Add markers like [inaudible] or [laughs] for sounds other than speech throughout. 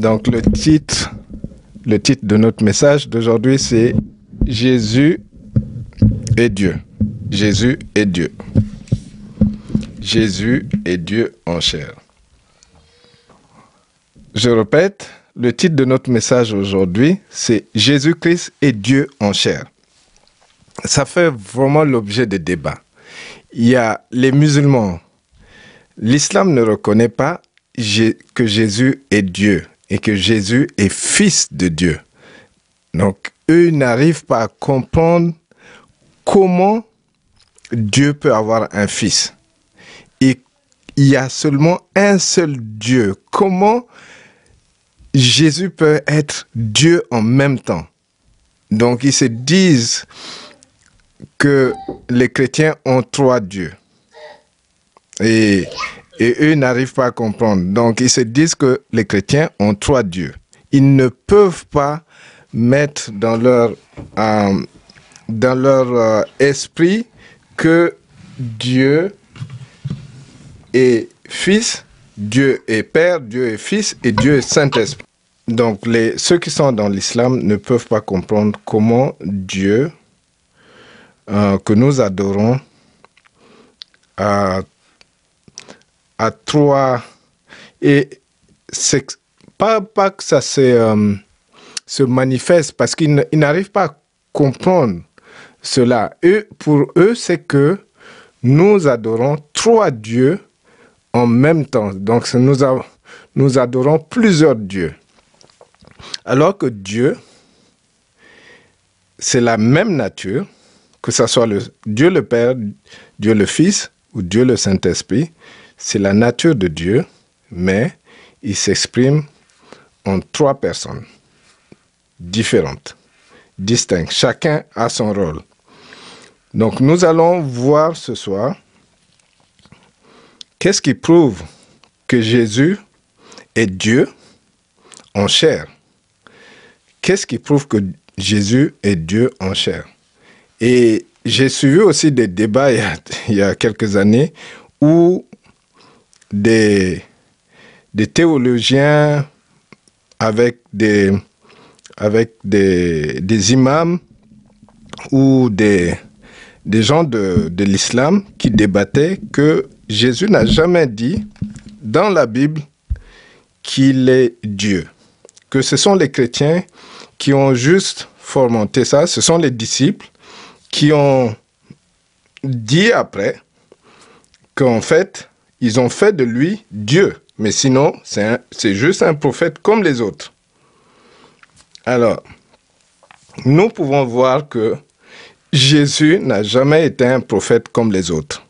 Donc le titre, de notre message d'aujourd'hui, c'est Jésus est Dieu. Jésus est Dieu. Jésus est Dieu en chair. Je répète, le titre de notre message aujourd'hui, c'est Jésus-Christ est Dieu en chair. Ça fait vraiment l'objet de débats. Il y a les musulmans. L'islam ne reconnaît pas que Jésus est Dieu et que Jésus est fils de Dieu. Donc, eux n'arrivent pas à comprendre comment Dieu peut avoir un fils. Et il y a seulement un seul Dieu. Comment Jésus peut être Dieu en même temps? Donc, ils se disent que les chrétiens ont trois dieux. Et et eux n'arrivent pas à comprendre. Donc ils se disent que les chrétiens ont trois dieux. Ils ne peuvent pas mettre dans leur, euh, euh, esprit que Dieu est Fils, Dieu est Père, Dieu est Fils et Dieu est Saint-Esprit. Donc ceux qui sont dans l'islam ne peuvent pas comprendre comment Dieu euh, que nous adorons a à trois. Et c'est pas, pas que ça se, euh, se manifeste parce qu'ils n'arrivent pas à comprendre cela. Et pour eux, c'est que nous adorons trois dieux en même temps. Donc nous, nous adorons plusieurs dieux. Alors que Dieu, c'est la même nature, que ce soit le Dieu le Père, Dieu le Fils ou Dieu le Saint-Esprit, c'est la nature de Dieu, mais il s'exprime en trois personnes différentes, distinctes. Chacun a son rôle. Donc nous allons voir ce soir qu'est-ce qui prouve que Jésus est Dieu en chair. Qu'est-ce qui prouve que Jésus est Dieu en chair? Et j'ai suivi aussi des débats il y, a, [laughs] quelques années où des, théologiens avec des, avec des, imams ou des, des gens de, de l'islam qui débattaient que Jésus n'a jamais dit dans la Bible qu'il est Dieu. Que ce sont les chrétiens qui ont juste fomenté ça, ce sont les disciples qui ont dit après qu'en fait, ils ont fait de lui Dieu. Mais sinon, c'est juste un prophète comme les autres. Alors, nous pouvons voir que Jésus n'a jamais été un prophète comme les autres.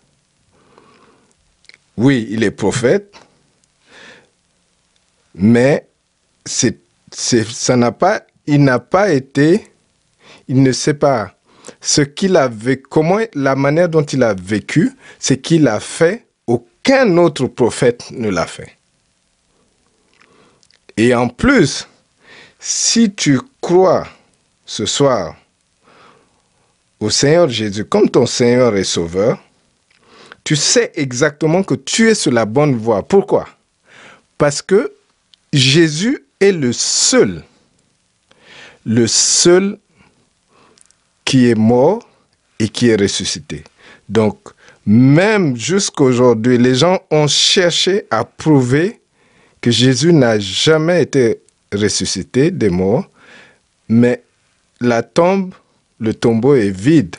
Oui, il est prophète, mais ça n'a il n'a pas été, il ne sait pas ce qu'il a vécu, la manière dont il a vécu, c'est qu'il a fait aucun autre prophète ne l'a fait. Et en plus, si tu crois ce soir au Seigneur Jésus comme ton Seigneur et Sauveur, tu sais exactement que tu es sur la bonne voie. Pourquoi? Parce que Jésus est le seul, le seul qui est mort et qui est ressuscité. Donc, même jusqu'aujourd'hui, les gens ont cherché à prouver que Jésus n'a jamais été ressuscité des morts, mais la tombe, le tombeau est vide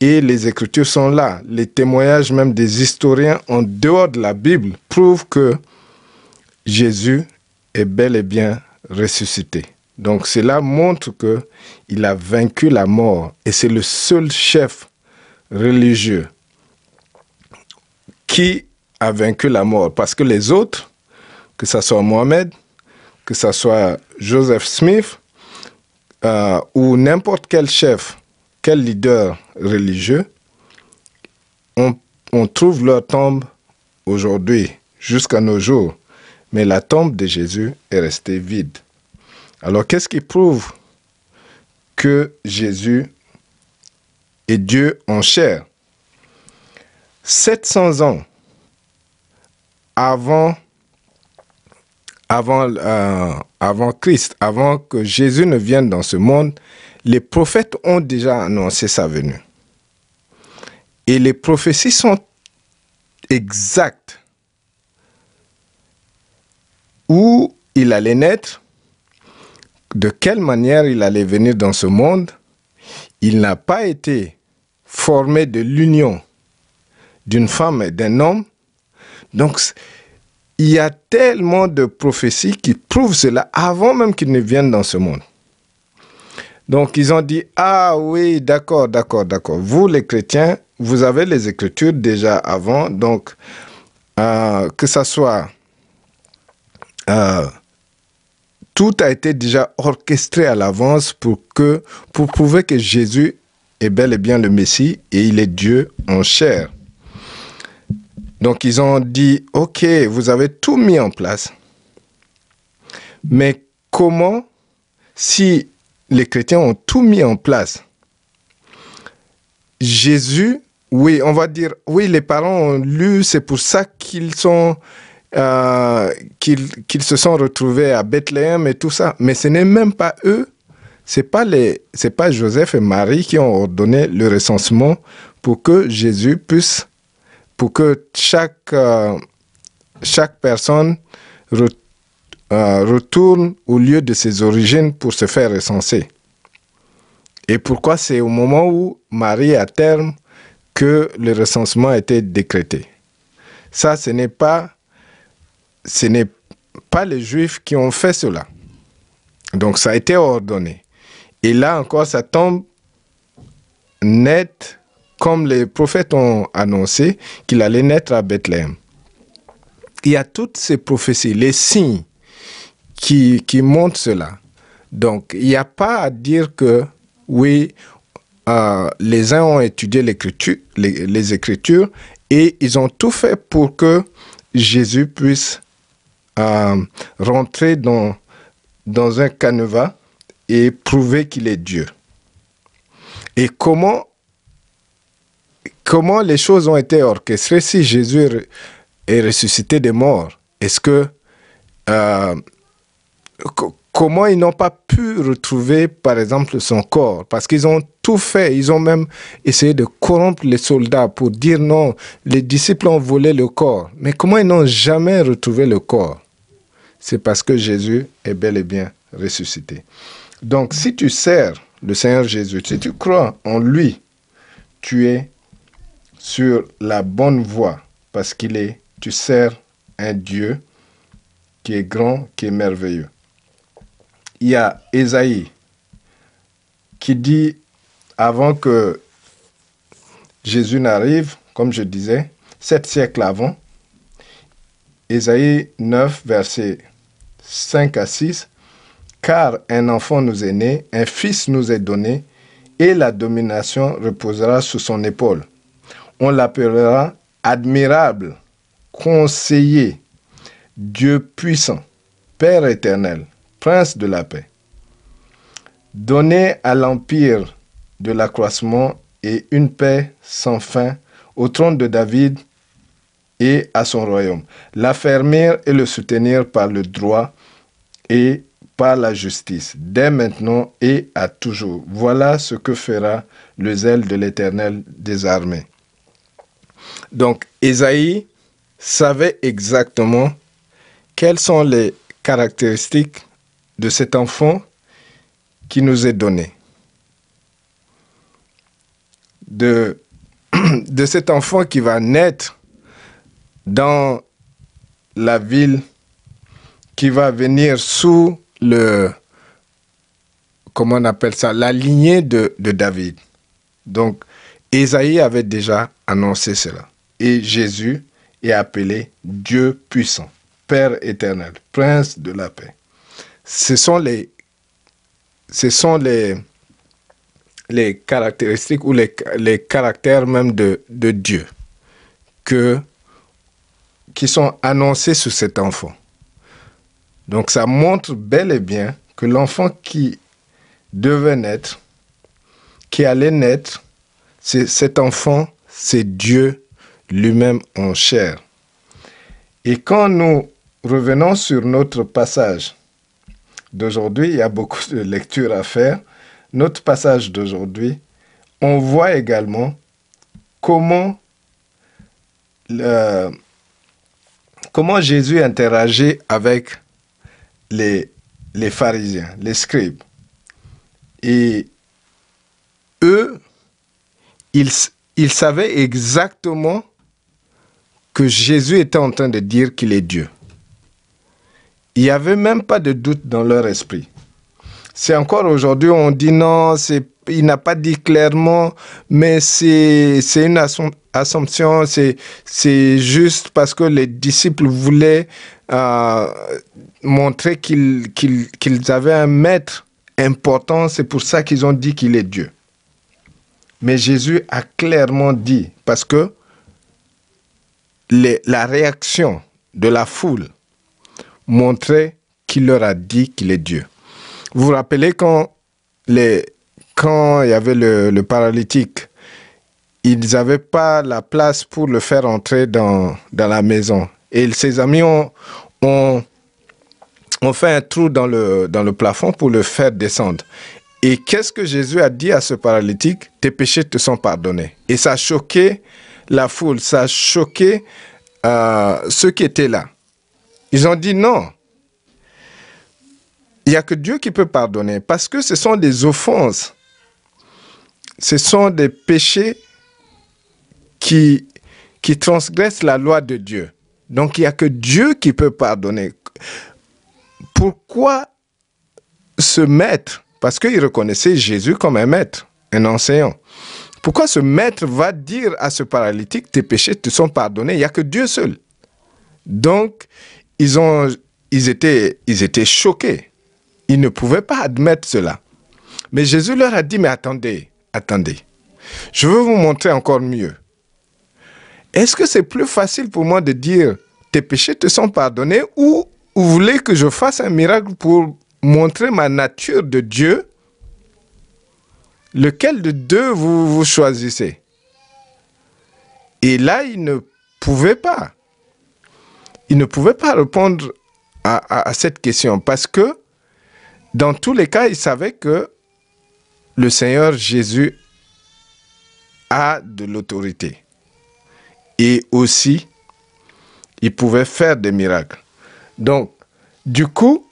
et les écritures sont là. Les témoignages même des historiens en dehors de la Bible prouvent que Jésus est bel et bien ressuscité. Donc cela montre que il a vaincu la mort et c'est le seul chef religieux qui a vaincu la mort. Parce que les autres, que ce soit Mohamed, que ce soit Joseph Smith, euh, ou n'importe quel chef, quel leader religieux, on, on trouve leur tombe aujourd'hui, jusqu'à nos jours. Mais la tombe de Jésus est restée vide. Alors qu'est-ce qui prouve que Jésus est Dieu en chair? 700 ans avant, avant, euh, avant Christ, avant que Jésus ne vienne dans ce monde, les prophètes ont déjà annoncé sa venue. Et les prophéties sont exactes. Où il allait naître, de quelle manière il allait venir dans ce monde, il n'a pas été formé de l'union d'une femme et d'un homme. Donc, il y a tellement de prophéties qui prouvent cela avant même qu'il ne vienne dans ce monde. Donc, ils ont dit, ah oui, d'accord, d'accord, d'accord. Vous, les chrétiens, vous avez les écritures déjà avant. Donc, euh, que ça soit... Euh, tout a été déjà orchestré à l'avance pour que, pour prouver que Jésus est bel et bien le Messie et il est Dieu en chair. Donc ils ont dit, OK, vous avez tout mis en place. Mais comment, si les chrétiens ont tout mis en place, Jésus, oui, on va dire, oui, les parents ont lu, c'est pour ça qu'ils sont euh, qu'ils se sont retrouvés à Bethléem et tout ça. Mais ce n'est même pas eux, c'est pas pas Joseph et Marie qui ont ordonné le recensement pour que Jésus puisse, pour que chaque euh, chaque personne euh, retourne au lieu de ses origines pour se faire recenser. Et pourquoi c'est au moment où Marie à terme que le recensement a été décrété? Ça, ce n'est pas ce n'est pas les Juifs qui ont fait cela. Donc ça a été ordonné. Et là encore, ça tombe net comme les prophètes ont annoncé qu'il allait naître à Bethléem. Il y a toutes ces prophéties, les signes qui, qui montrent cela. Donc il n'y a pas à dire que oui, euh, les uns ont étudié les, les Écritures et ils ont tout fait pour que Jésus puisse à rentrer dans, dans un canevas et prouver qu'il est Dieu. Et comment, comment les choses ont été orchestrées si Jésus est ressuscité des morts? Est-ce que euh, comment ils n'ont pas pu retrouver, par exemple, son corps? Parce qu'ils ont tout fait. Ils ont même essayé de corrompre les soldats pour dire non, les disciples ont volé le corps. Mais comment ils n'ont jamais retrouvé le corps? C'est parce que Jésus est bel et bien ressuscité. Donc, si tu sers le Seigneur Jésus, si tu crois en lui, tu es sur la bonne voie parce qu'il est, tu sers un Dieu qui est grand, qui est merveilleux. Il y a Ésaïe qui dit, avant que Jésus n'arrive, comme je disais, sept siècles avant, Ésaïe 9, verset 5 à 6, car un enfant nous est né, un fils nous est donné, et la domination reposera sous son épaule. On l'appellera admirable, conseiller, Dieu puissant, Père éternel, Prince de la paix. Donné à l'empire de l'accroissement et une paix sans fin au trône de David et à son royaume, l'affermir et le soutenir par le droit et par la justice, dès maintenant et à toujours. Voilà ce que fera le zèle de l'Éternel des armées. Donc, Isaïe savait exactement quelles sont les caractéristiques de cet enfant qui nous est donné. [clears throat] De, cet enfant qui va naître dans la ville qui va venir sous le, comment on appelle ça, la lignée de, de David. Donc, Ésaïe avait déjà annoncé cela. Et Jésus est appelé Dieu puissant, Père éternel, Prince de la paix. Ce sont les, caractéristiques ou les, caractères même de, Dieu qui sont annoncés sur cet enfant. Donc ça montre bel et bien que l'enfant qui devait naître, qui allait naître, cet enfant, c'est Dieu lui-même en chair. Et quand nous revenons sur notre passage d'aujourd'hui. Il y a beaucoup de lectures à faire. Notre passage d'aujourd'hui, on voit également comment, comment Jésus interagit avec les, les pharisiens, les scribes. Et eux, ils, ils savaient exactement que Jésus était en train de dire qu'il est Dieu. Il n'y avait même pas de doute dans leur esprit. C'est encore aujourd'hui, on dit non, il n'a pas dit clairement, mais c'est une assumption, c'est juste parce que les disciples voulaient euh, montrer qu'ils avaient un maître important, c'est pour ça qu'ils ont dit qu'il est Dieu. Mais Jésus a clairement dit, parce que la réaction de la foule montrait qu'il leur a dit qu'il est Dieu. Vous vous rappelez quand, quand il y avait le, paralytique, ils n'avaient pas la place pour le faire entrer dans, la maison. Et ses amis ont, fait un trou dans le, dans le plafond pour le faire descendre. Et qu'est-ce que Jésus a dit à ce paralytique? Tes péchés te sont pardonnés. Et ça a choqué la foule, ça a choqué euh, ceux qui étaient là. Ils ont dit non. Il n'y a que Dieu qui peut pardonner parce que ce sont des offenses. Ce sont des péchés qui, qui transgressent la loi de Dieu. Donc il n'y a que Dieu qui peut pardonner. Pourquoi ce maître? Parce qu'il reconnaissait Jésus comme un maître, un enseignant. Pourquoi ce maître va dire à ce paralytique, tes péchés te sont pardonnés Il n'y a que Dieu seul? Donc, ils, ont, ils, étaient, ils étaient choqués. Ils ne pouvaient pas admettre cela. Mais Jésus leur a dit, mais attendez, attendez. Je veux vous montrer encore mieux. Est-ce que c'est plus facile pour moi de dire, tes péchés te sont pardonnés ou vous voulez que je fasse un miracle pour montrer ma nature de Dieu Lequel de deux vous, vous choisissez? Et là, il ne pouvait pas. Il ne pouvait pas répondre à, cette question parce que dans tous les cas, il savait que le Seigneur Jésus a de l'autorité. Et aussi, il pouvait faire des miracles. Donc, du coup,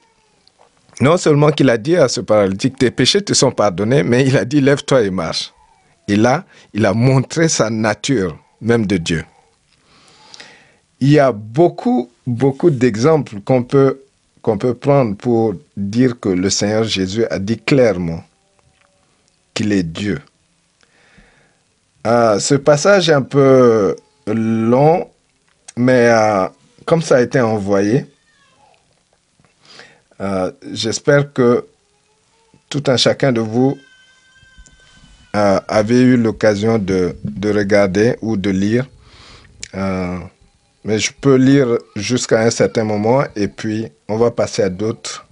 non seulement qu'il a dit à ce paralytique, tes péchés te sont pardonnés, mais il a dit, lève-toi et marche. Et là, il a montré sa nature même de Dieu. Il y a beaucoup, beaucoup d'exemples qu'on peut, prendre pour dire que le Seigneur Jésus a dit clairement qu'il est Dieu. Euh, ce passage est un peu long, mais euh, comme ça a été envoyé, euh, j'espère que tout un chacun de vous euh, eu l'occasion de, regarder ou de lire. Euh, mais je peux lire jusqu'à un certain moment et puis on va passer à d'autres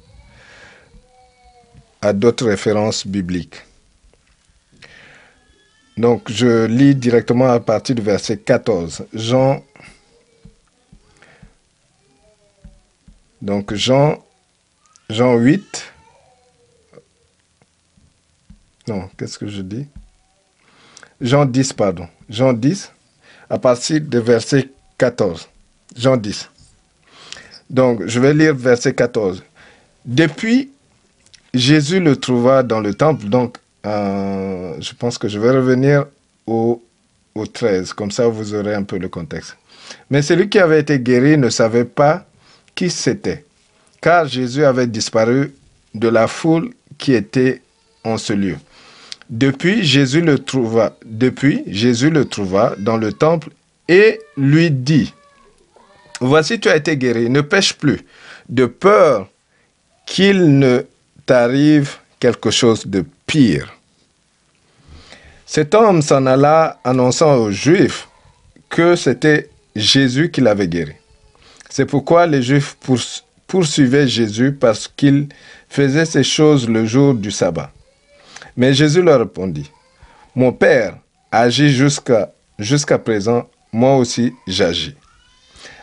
à d'autres références bibliques. Donc je lis directement à partir du verset 14. Jean Donc Jean Jean 8. Non, qu'est-ce que je dis? Jean 10, pardon. Jean 10, à partir de verset 14. Jean 10. Donc, je vais lire verset 14. Depuis, Jésus le trouva dans le temple. Donc, euh, je pense que je vais revenir au, au 13. Comme ça, vous aurez un peu le contexte. Mais celui qui avait été guéri ne savait pas qui c'était car Jésus avait disparu de la foule qui était en ce lieu. Depuis, Jésus le trouva, dans le temple et lui dit, Voici, tu as été guéri, ne pêche plus, de peur qu'il ne t'arrive quelque chose de pire. Cet homme s'en alla annonçant aux Juifs que c'était Jésus qui l'avait guéri. C'est pourquoi les Juifs poursuivait Jésus parce qu'il faisait ces choses le jour du sabbat. Mais Jésus leur répondit, Mon Père agit jusqu'à jusqu'à présent, moi aussi j'agis.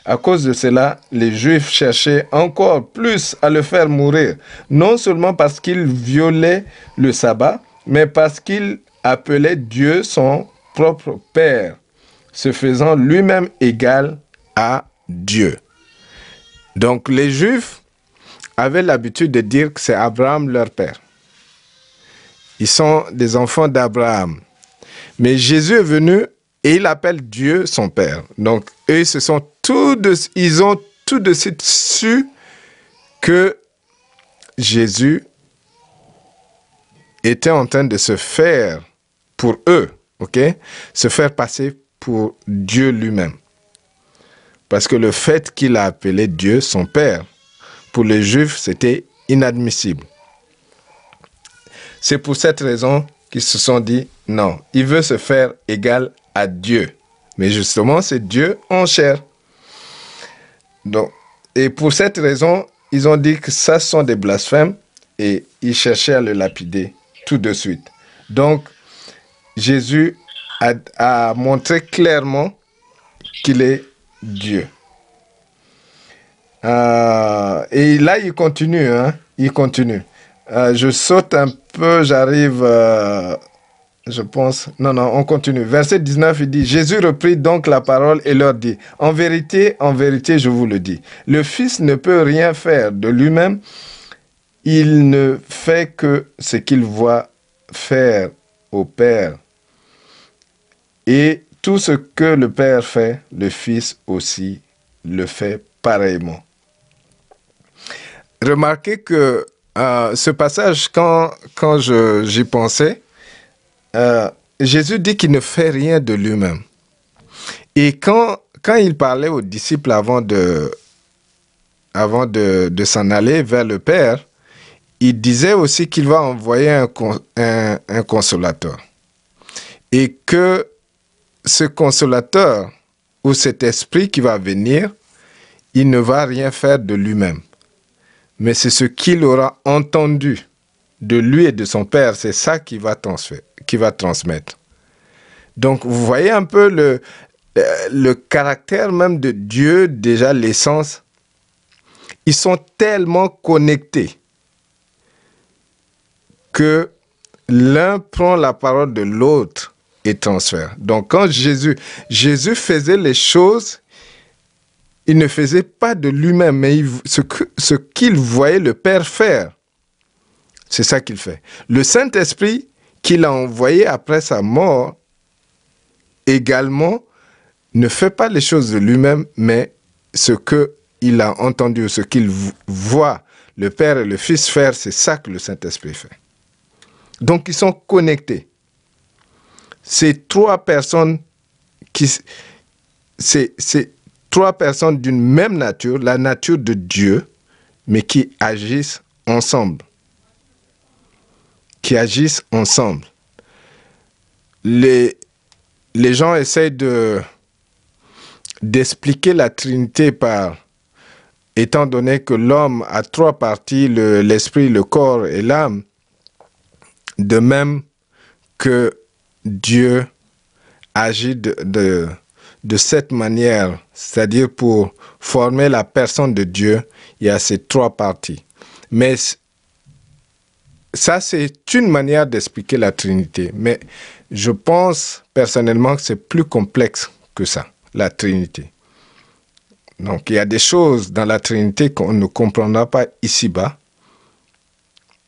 À cause de cela, les Juifs cherchaient encore plus à le faire mourir, non seulement parce qu'il violait le sabbat, mais parce qu'il appelait Dieu son propre Père, se faisant lui-même égal à Dieu. Donc les Juifs avaient l'habitude de dire que c'est Abraham leur Père. Ils sont des enfants d'Abraham. Mais Jésus est venu et il appelle Dieu son Père. Donc, eux, sont ils ont tout de suite su que Jésus était en train de se faire pour eux, se faire passer pour Dieu lui-même. Parce que le fait qu'il a appelé Dieu son Père, pour les Juifs, c'était inadmissible. C'est pour cette raison qu'ils se sont dit, non, il veut se faire égal à Dieu. Mais justement, c'est Dieu en chair. Donc, et pour cette raison, ils ont dit que ça sont des blasphèmes et ils cherchaient à le lapider tout de suite. Donc, Jésus a, montré clairement qu'il est Dieu. Euh, et là, il continue, hein, il continue. Euh, je saute un peu, j'arrive, euh, je pense. Non, non, on continue. Verset 19, il dit, Jésus reprit donc la parole et leur dit, En vérité, en vérité, je vous le dis, le Fils ne peut rien faire de lui-même, il ne fait que ce qu'il voit faire au Père. Et tout ce que le Père fait, le Fils aussi le fait pareillement. Remarquez que euh, ce passage, quand, quand j'y pensais, euh, Jésus dit qu'il ne fait rien de lui-même. Et quand, quand il parlait aux disciples avant de, avant de, de s'en aller vers le Père, il disait aussi qu'il va envoyer un, un, un, consolateur. Et que ce consolateur ou cet esprit qui va venir, il ne va rien faire de lui-même mais c'est ce qu'il aura entendu de lui et de son père, c'est ça qui va, transmettre. Donc vous voyez un peu euh, le caractère même de Dieu, déjà l'essence. Ils sont tellement connectés que l'un prend la parole de l'autre et transfère. Donc quand Jésus, Jésus faisait les choses il ne faisait pas de lui-même, mais ce qu'il voyait le Père faire, c'est ça qu'il fait. Le Saint-Esprit qu'il a envoyé après sa mort, également, ne fait pas les choses de lui-même, mais ce qu'il a entendu, ce qu'il voit le Père et le Fils faire, c'est ça que le Saint-Esprit fait. Donc ils sont connectés. C'est trois personnes qui... C'est trois personnes d'une même nature, la nature de Dieu, mais qui agissent ensemble. Qui agissent ensemble. Les, gens essayent de d'expliquer la Trinité par étant donné que l'homme a trois parties, l'esprit, le, corps et l'âme, de même que Dieu agit de de cette manière, c'est-à-dire pour former la personne de Dieu, il y a ces trois parties. Mais ça, c'est une manière d'expliquer la Trinité. Mais je pense personnellement que c'est plus complexe que ça, la Trinité. Donc il y a des choses dans la Trinité qu'on ne comprendra pas ici-bas.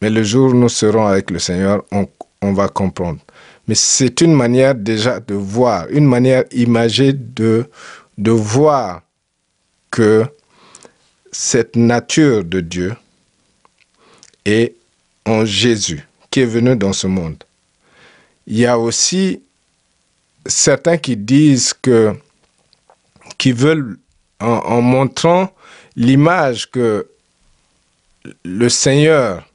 Mais le jour où nous serons avec le Seigneur, on, on va comprendre mais c'est une manière déjà de voir, une manière imagée de, voir que cette nature de Dieu est en Jésus qui est venu dans ce monde. Il y a aussi certains qui disent que, qui veulent, en, en montrant l'image que le Seigneur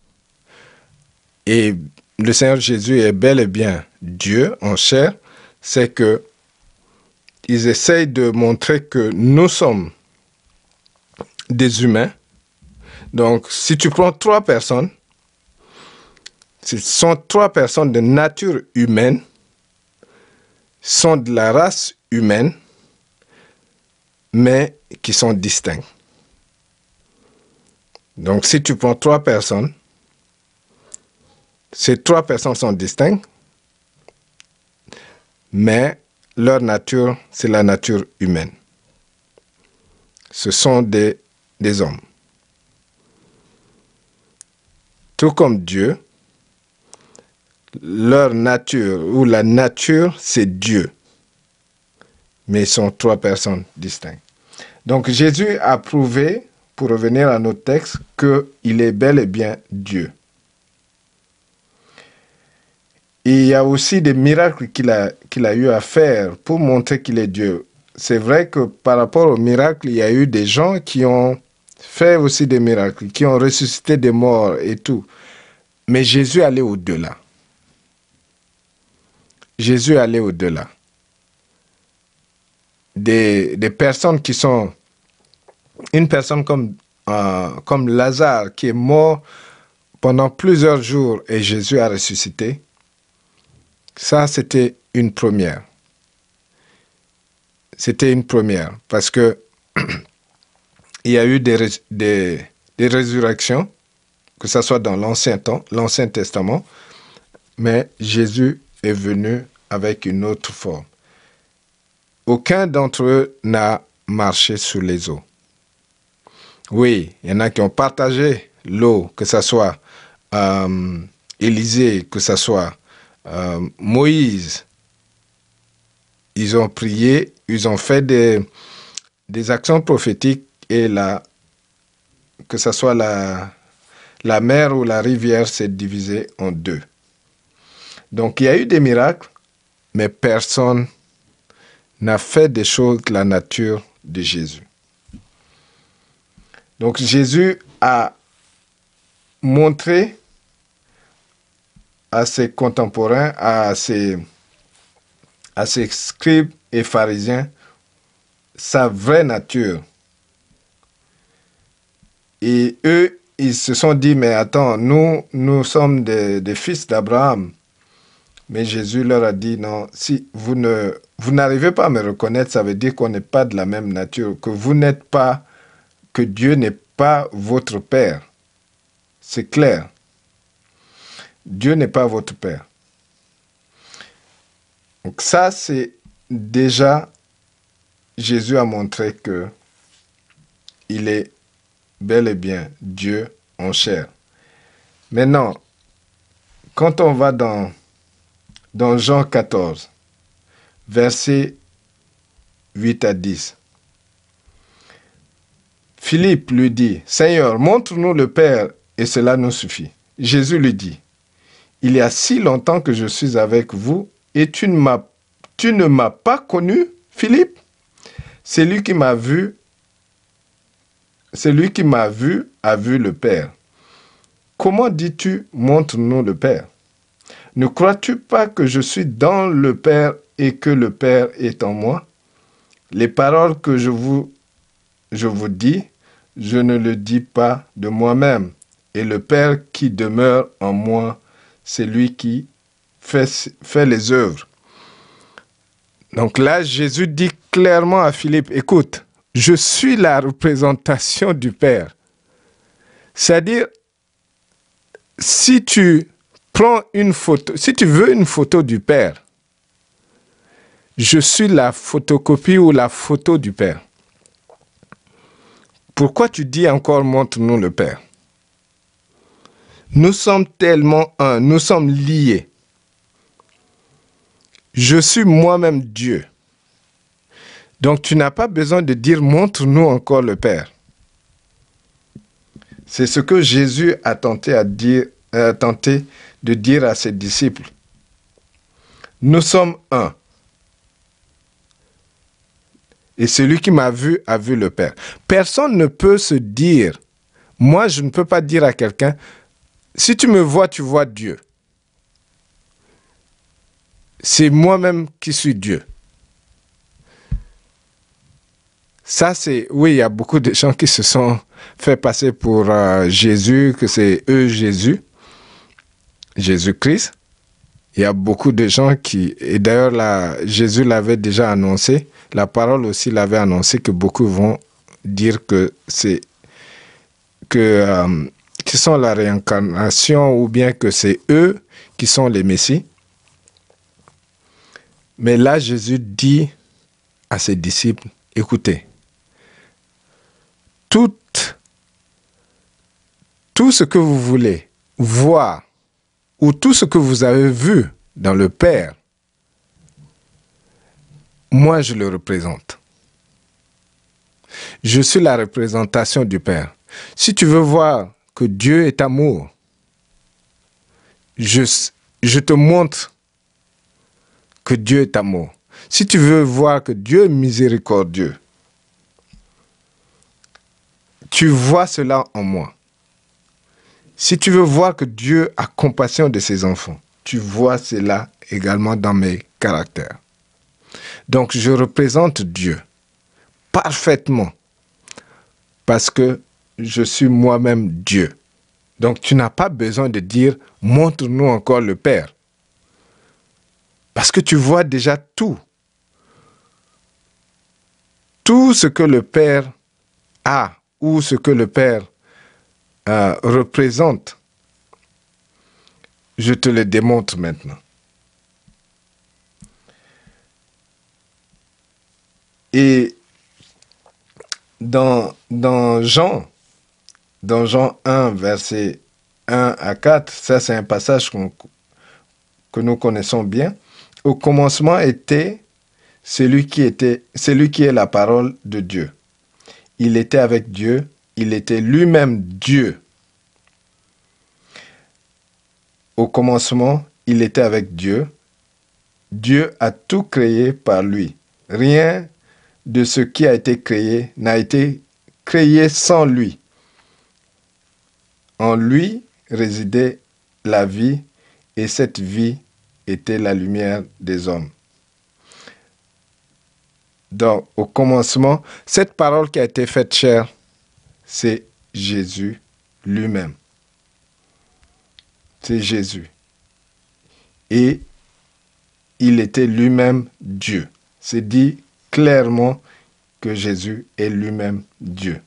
est le Seigneur Jésus est bel et bien Dieu en chair, c'est que ils essayent de montrer que nous sommes des humains. Donc, si tu prends trois personnes, ce sont trois personnes de nature humaine, sont de la race humaine, mais qui sont distincts. Donc si tu prends trois personnes, ces trois personnes sont distinctes, mais leur nature, c'est la nature humaine. Ce sont des, hommes. Tout comme Dieu, leur nature ou la nature, c'est Dieu. Mais ils sont trois personnes distinctes. Donc Jésus a prouvé, pour revenir à notre texte, qu'il est bel et bien Dieu. Il y a aussi des miracles qu'il a, qu'il a eu à faire pour montrer qu'il est Dieu. C'est vrai que par rapport aux miracles, il y a eu des gens qui ont fait aussi des miracles, qui ont ressuscité des morts et tout. Mais Jésus allait au-delà. Jésus allait au-delà. Des, des, personnes qui sont... Une personne comme, euh, comme Lazare qui est mort pendant plusieurs jours et Jésus a ressuscité. Ça, c'était une première. C'était une première parce que [clears throat] il y a eu des, des, résurrections, que ce soit dans l'Ancien temps, l'Ancien Testament, mais Jésus est venu avec une autre forme. Aucun d'entre eux n'a marché sous les eaux. Oui, il y en a qui ont partagé l'eau, que ce soit euh, Élisée, que ce soit euh, Moïse. Ils ont prié, ils ont fait des, des actions prophétiques et la, que ce soit la, la mer ou la rivière s'est divisée en deux. Donc il y a eu des miracles, mais personne n'a fait des choses de la nature de Jésus. Donc Jésus a montré à ses contemporains, à ses, scribes et pharisiens, sa vraie nature. Et eux, ils se sont dit, mais attends, nous, nous sommes des, des fils d'Abraham. Mais Jésus leur a dit, non, si vous ne vous n'arrivez pas à me reconnaître, ça veut dire qu'on n'est pas de la même nature, que vous n'êtes pas, que Dieu n'est pas votre Père. C'est clair. Dieu n'est pas votre Père. Donc ça, c'est déjà, Jésus a montré que il est bel et bien Dieu en chair. Maintenant, quand on va dans dans Jean 14, versets 8 à 10. Philippe lui dit, Seigneur, montre-nous le Père et cela nous suffit. Jésus lui dit, Il y a si longtemps que je suis avec vous et tu ne m'as, pas connu, Philippe? C'est lui qui m'a vu, celui qui m'a vu a vu le Père. Comment dis-tu, montre-nous le Père? Ne crois-tu pas que je suis dans le Père et que le Père est en moi? Les paroles que je vous dis, je ne le dis pas de moi-même. Et le Père qui demeure en moi, c'est lui qui fait, les œuvres. Donc là, Jésus dit clairement à Philippe, écoute, je suis la représentation du Père. C'est-à-dire, si tu prends une photo, si tu veux une photo du Père, je suis la photocopie ou la photo du Père. Pourquoi tu dis encore montre-nous le Père? Nous sommes tellement un, nous sommes liés. Je suis moi-même Dieu. Donc tu n'as pas besoin de dire montre-nous encore le Père. C'est ce que Jésus a tenté à dire, a tenté de dire à ses disciples, nous sommes un. Et celui qui m'a vu a vu le Père. Personne ne peut se dire, moi je ne peux pas dire à quelqu'un, si tu me vois, tu vois Dieu. C'est moi-même qui suis Dieu. Ça, c'est, oui, il y a beaucoup de gens qui se sont fait passer pour euh, Jésus, que c'est eux Jésus. Jésus-Christ. Il y a beaucoup de gens qui, et d'ailleurs Jésus l'avait déjà annoncé, la parole aussi l'avait annoncé que beaucoup vont dire que c'est que euh, qui sont la réincarnation ou bien que c'est eux qui sont les messies. Mais là, Jésus dit à ses disciples, écoutez, tout, tout ce que vous voulez voir ou tout ce que vous avez vu dans le Père, moi je le représente. Je suis la représentation du Père. Si tu veux voir que Dieu est amour, je, te montre que Dieu est amour. Si tu veux voir que Dieu est miséricordieux, tu vois cela en moi. Si tu veux voir que Dieu a compassion de ses enfants, tu vois cela également dans mes caractères. Donc je représente Dieu parfaitement parce que je suis moi-même Dieu. Donc tu n'as pas besoin de dire montre-nous encore le Père. Parce que tu vois déjà tout. Tout ce que le Père a ou ce que le Père euh, représente, je te le démontre maintenant. Et dans, dans Jean, dans Jean 1, verset 1 à 4, ça c'est un passage que nous connaissons bien. Au commencement était celui qui était celui qui est la parole de Dieu. Il était avec Dieu, il était lui-même Dieu. Au commencement, il était avec Dieu. Dieu a tout créé par lui. Rien de ce qui a été créé n'a été créé sans lui. En lui résidait la vie et cette vie était la lumière des hommes. Donc, au commencement, cette parole qui a été faite chère, c'est Jésus lui-même. C'est Jésus. Et il était lui-même Dieu. C'est dit clairement que Jésus est lui-même Dieu.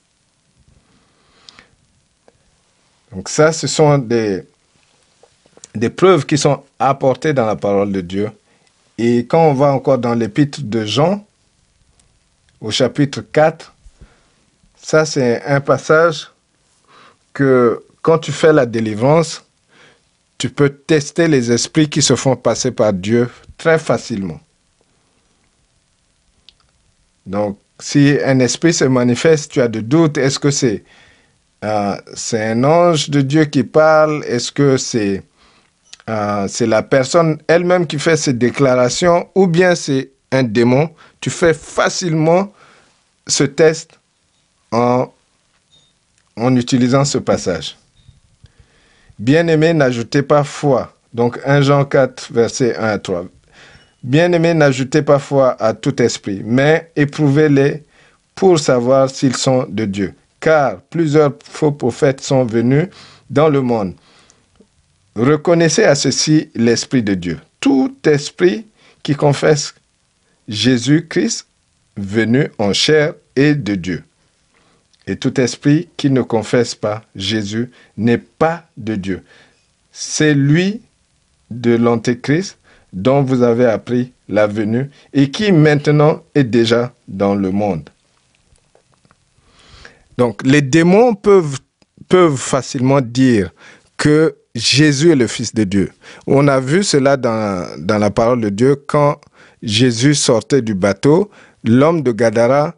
Donc ça, ce sont des, preuves qui sont apportées dans la parole de Dieu. Et quand on va encore dans l'épître de Jean, au chapitre 4, ça c'est un passage que quand tu fais la délivrance, tu peux tester les esprits qui se font passer par Dieu très facilement. Donc, si un esprit se manifeste, tu as de doutes, est-ce que c'est euh, c'est un ange de Dieu qui parle Est-ce que c'est euh, c'est la personne elle-même qui fait ces déclarations ou bien c'est un démon? Tu fais facilement ce test en, utilisant ce passage. Bien-aimé, n'ajoutez pas foi. Donc 1 Jean 4, verset 1 à 3. Bien-aimé, n'ajoutez pas foi à tout esprit, mais éprouvez-les pour savoir s'ils sont de Dieu car plusieurs faux prophètes sont venus dans le monde. Reconnaissez à ceci l'Esprit de Dieu. Tout esprit qui confesse Jésus-Christ venu en chair est de Dieu. Et tout esprit qui ne confesse pas Jésus n'est pas de Dieu. C'est lui de l'Antéchrist dont vous avez appris la venue et qui maintenant est déjà dans le monde. Donc, les démons peuvent, peuvent facilement dire que Jésus est le Fils de Dieu. On a vu cela dans, dans la parole de Dieu quand Jésus sortait du bateau, l'homme de Gadara,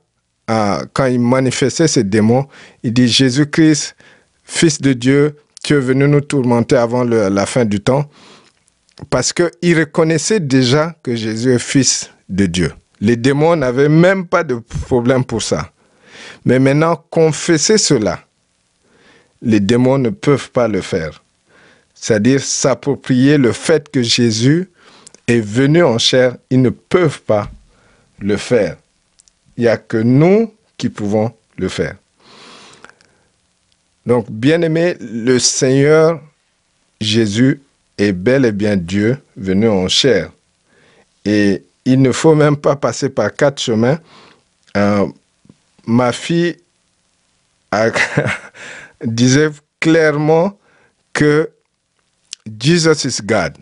quand il manifestait ses démons, il dit Jésus-Christ, Fils de Dieu, tu es venu nous tourmenter avant la fin du temps, parce qu'il reconnaissait déjà que Jésus est Fils de Dieu. Les démons n'avaient même pas de problème pour ça. Mais maintenant, confesser cela, les démons ne peuvent pas le faire. C'est-à-dire s'approprier le fait que Jésus est venu en chair, ils ne peuvent pas le faire. Il n'y a que nous qui pouvons le faire. Donc, bien aimé, le Seigneur Jésus est bel et bien Dieu venu en chair. Et il ne faut même pas passer par quatre chemins. Euh, ma fille [laughs] disait clairement que Jesus is God.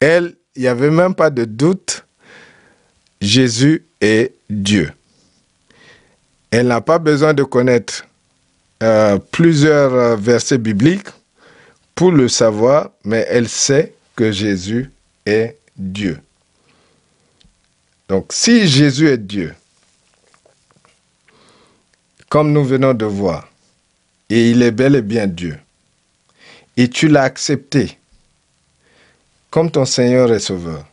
Elle, il n'y avait même pas de doute, Jésus est Dieu. Elle n'a pas besoin de connaître euh, plusieurs euh, versets bibliques pour le savoir, mais elle sait que Jésus est Dieu. Donc si Jésus est Dieu, comme nous venons de voir, et il est bel et bien Dieu, et tu l'as accepté comme ton Seigneur et Sauveur,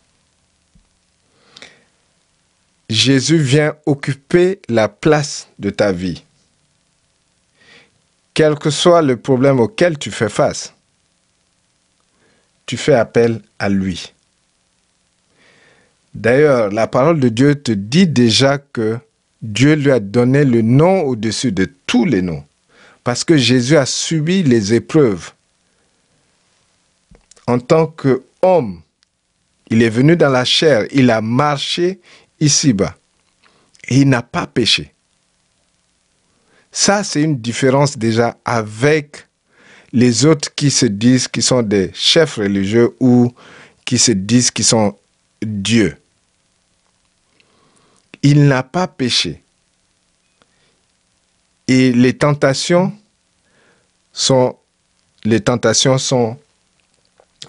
Jésus vient occuper la place de ta vie. Quel que soit le problème auquel tu fais face, tu fais appel à lui. D'ailleurs, la parole de Dieu te dit déjà que Dieu lui a donné le nom au-dessus de tous les noms, parce que Jésus a subi les épreuves. En tant qu'homme, il est venu dans la chair, il a marché ici-bas, il n'a pas péché. Ça, c'est une différence déjà avec les autres qui se disent qu'ils sont des chefs religieux ou qui se disent qu'ils sont Dieu. Il n'a pas péché. Et les tentations sont les tentations sont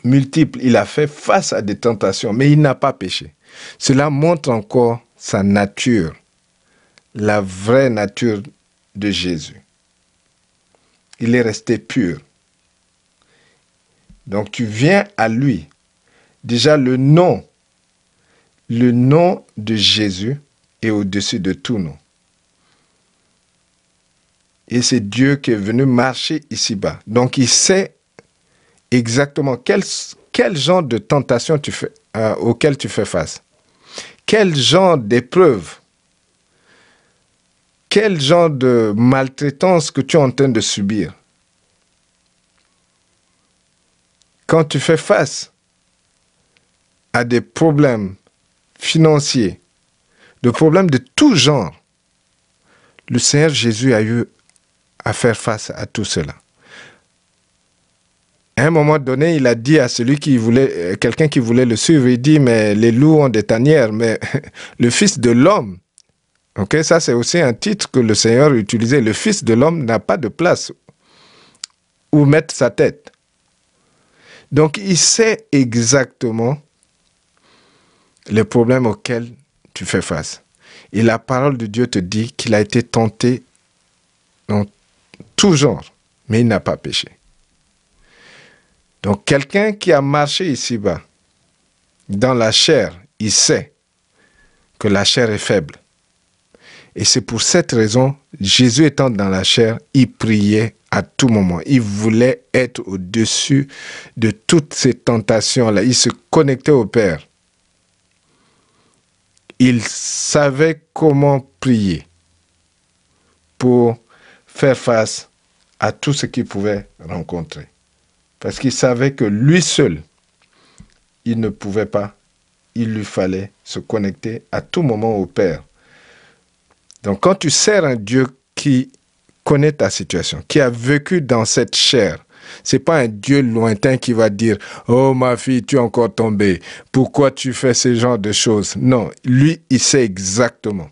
multiples. Il a fait face à des tentations, mais il n'a pas péché. Cela montre encore sa nature, la vraie nature de Jésus. Il est resté pur. Donc tu viens à lui. Déjà le nom, le nom de Jésus au-dessus de tout nom. Et c'est Dieu qui est venu marcher ici-bas. Donc il sait exactement quel, quel genre de tentation tu fais, euh, auquel tu fais face. Quel genre d'épreuve, quel genre de maltraitance que tu es en train de subir. quand tu fais face à des problèmes financiers, de problèmes de tout genre, le Seigneur Jésus a eu à faire face à tout cela. À un moment donné, il a dit à celui qui voulait, euh, quelqu'un qui voulait le suivre, il dit, mais les loups ont des tanières, mais [laughs] le Fils de l'homme, ok, ça c'est aussi un titre que le Seigneur utilisait, le Fils de l'homme n'a pas de place où mettre sa tête. Donc, il sait exactement les problèmes auxquels tu fais face. Et la parole de Dieu te dit qu'il a été tenté dans tout genre, mais il n'a pas péché. Donc, quelqu'un qui a marché ici-bas, dans la chair, il sait que la chair est faible. Et c'est pour cette raison, Jésus étant dans la chair, il priait à tout moment. Il voulait être au-dessus de toutes ces tentations-là. Il se connectait au Père. Il savait comment prier pour faire face à tout ce qu'il pouvait rencontrer. Parce qu'il savait que lui seul, il ne pouvait pas. Il lui fallait se connecter à tout moment au Père. Donc quand tu sers un Dieu qui connaît ta situation, qui a vécu dans cette chair. C'est pas un Dieu lointain qui va dire Oh ma fille, tu es encore tombée. Pourquoi tu fais ce genre de choses? Non, lui, il sait exactement.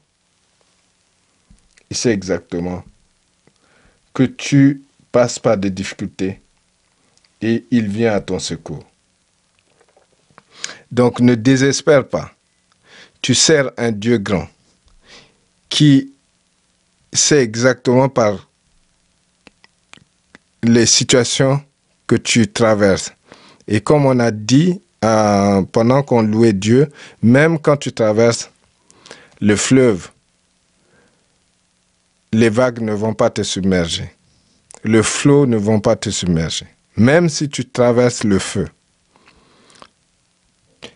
Il sait exactement que tu passes par des difficultés et il vient à ton secours. Donc ne désespère pas. Tu sers un Dieu grand qui c'est exactement par les situations que tu traverses. Et comme on a dit euh, pendant qu'on louait Dieu, même quand tu traverses le fleuve, les vagues ne vont pas te submerger. Le flot ne vont pas te submerger. Même si tu traverses le feu,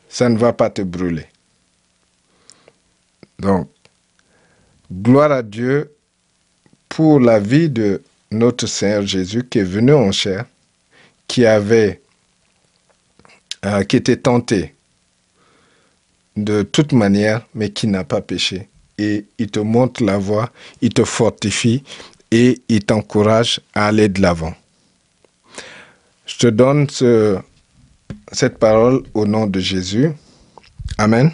ça ne va pas te brûler. Donc, gloire à Dieu pour la vie de notre Seigneur Jésus qui est venu en chair, qui avait, euh, qui était tenté de toute manière, mais qui n'a pas péché. Et il te montre la voie, il te fortifie et il t'encourage à aller de l'avant. Je te donne ce- cette parole au nom de Jésus. Amen.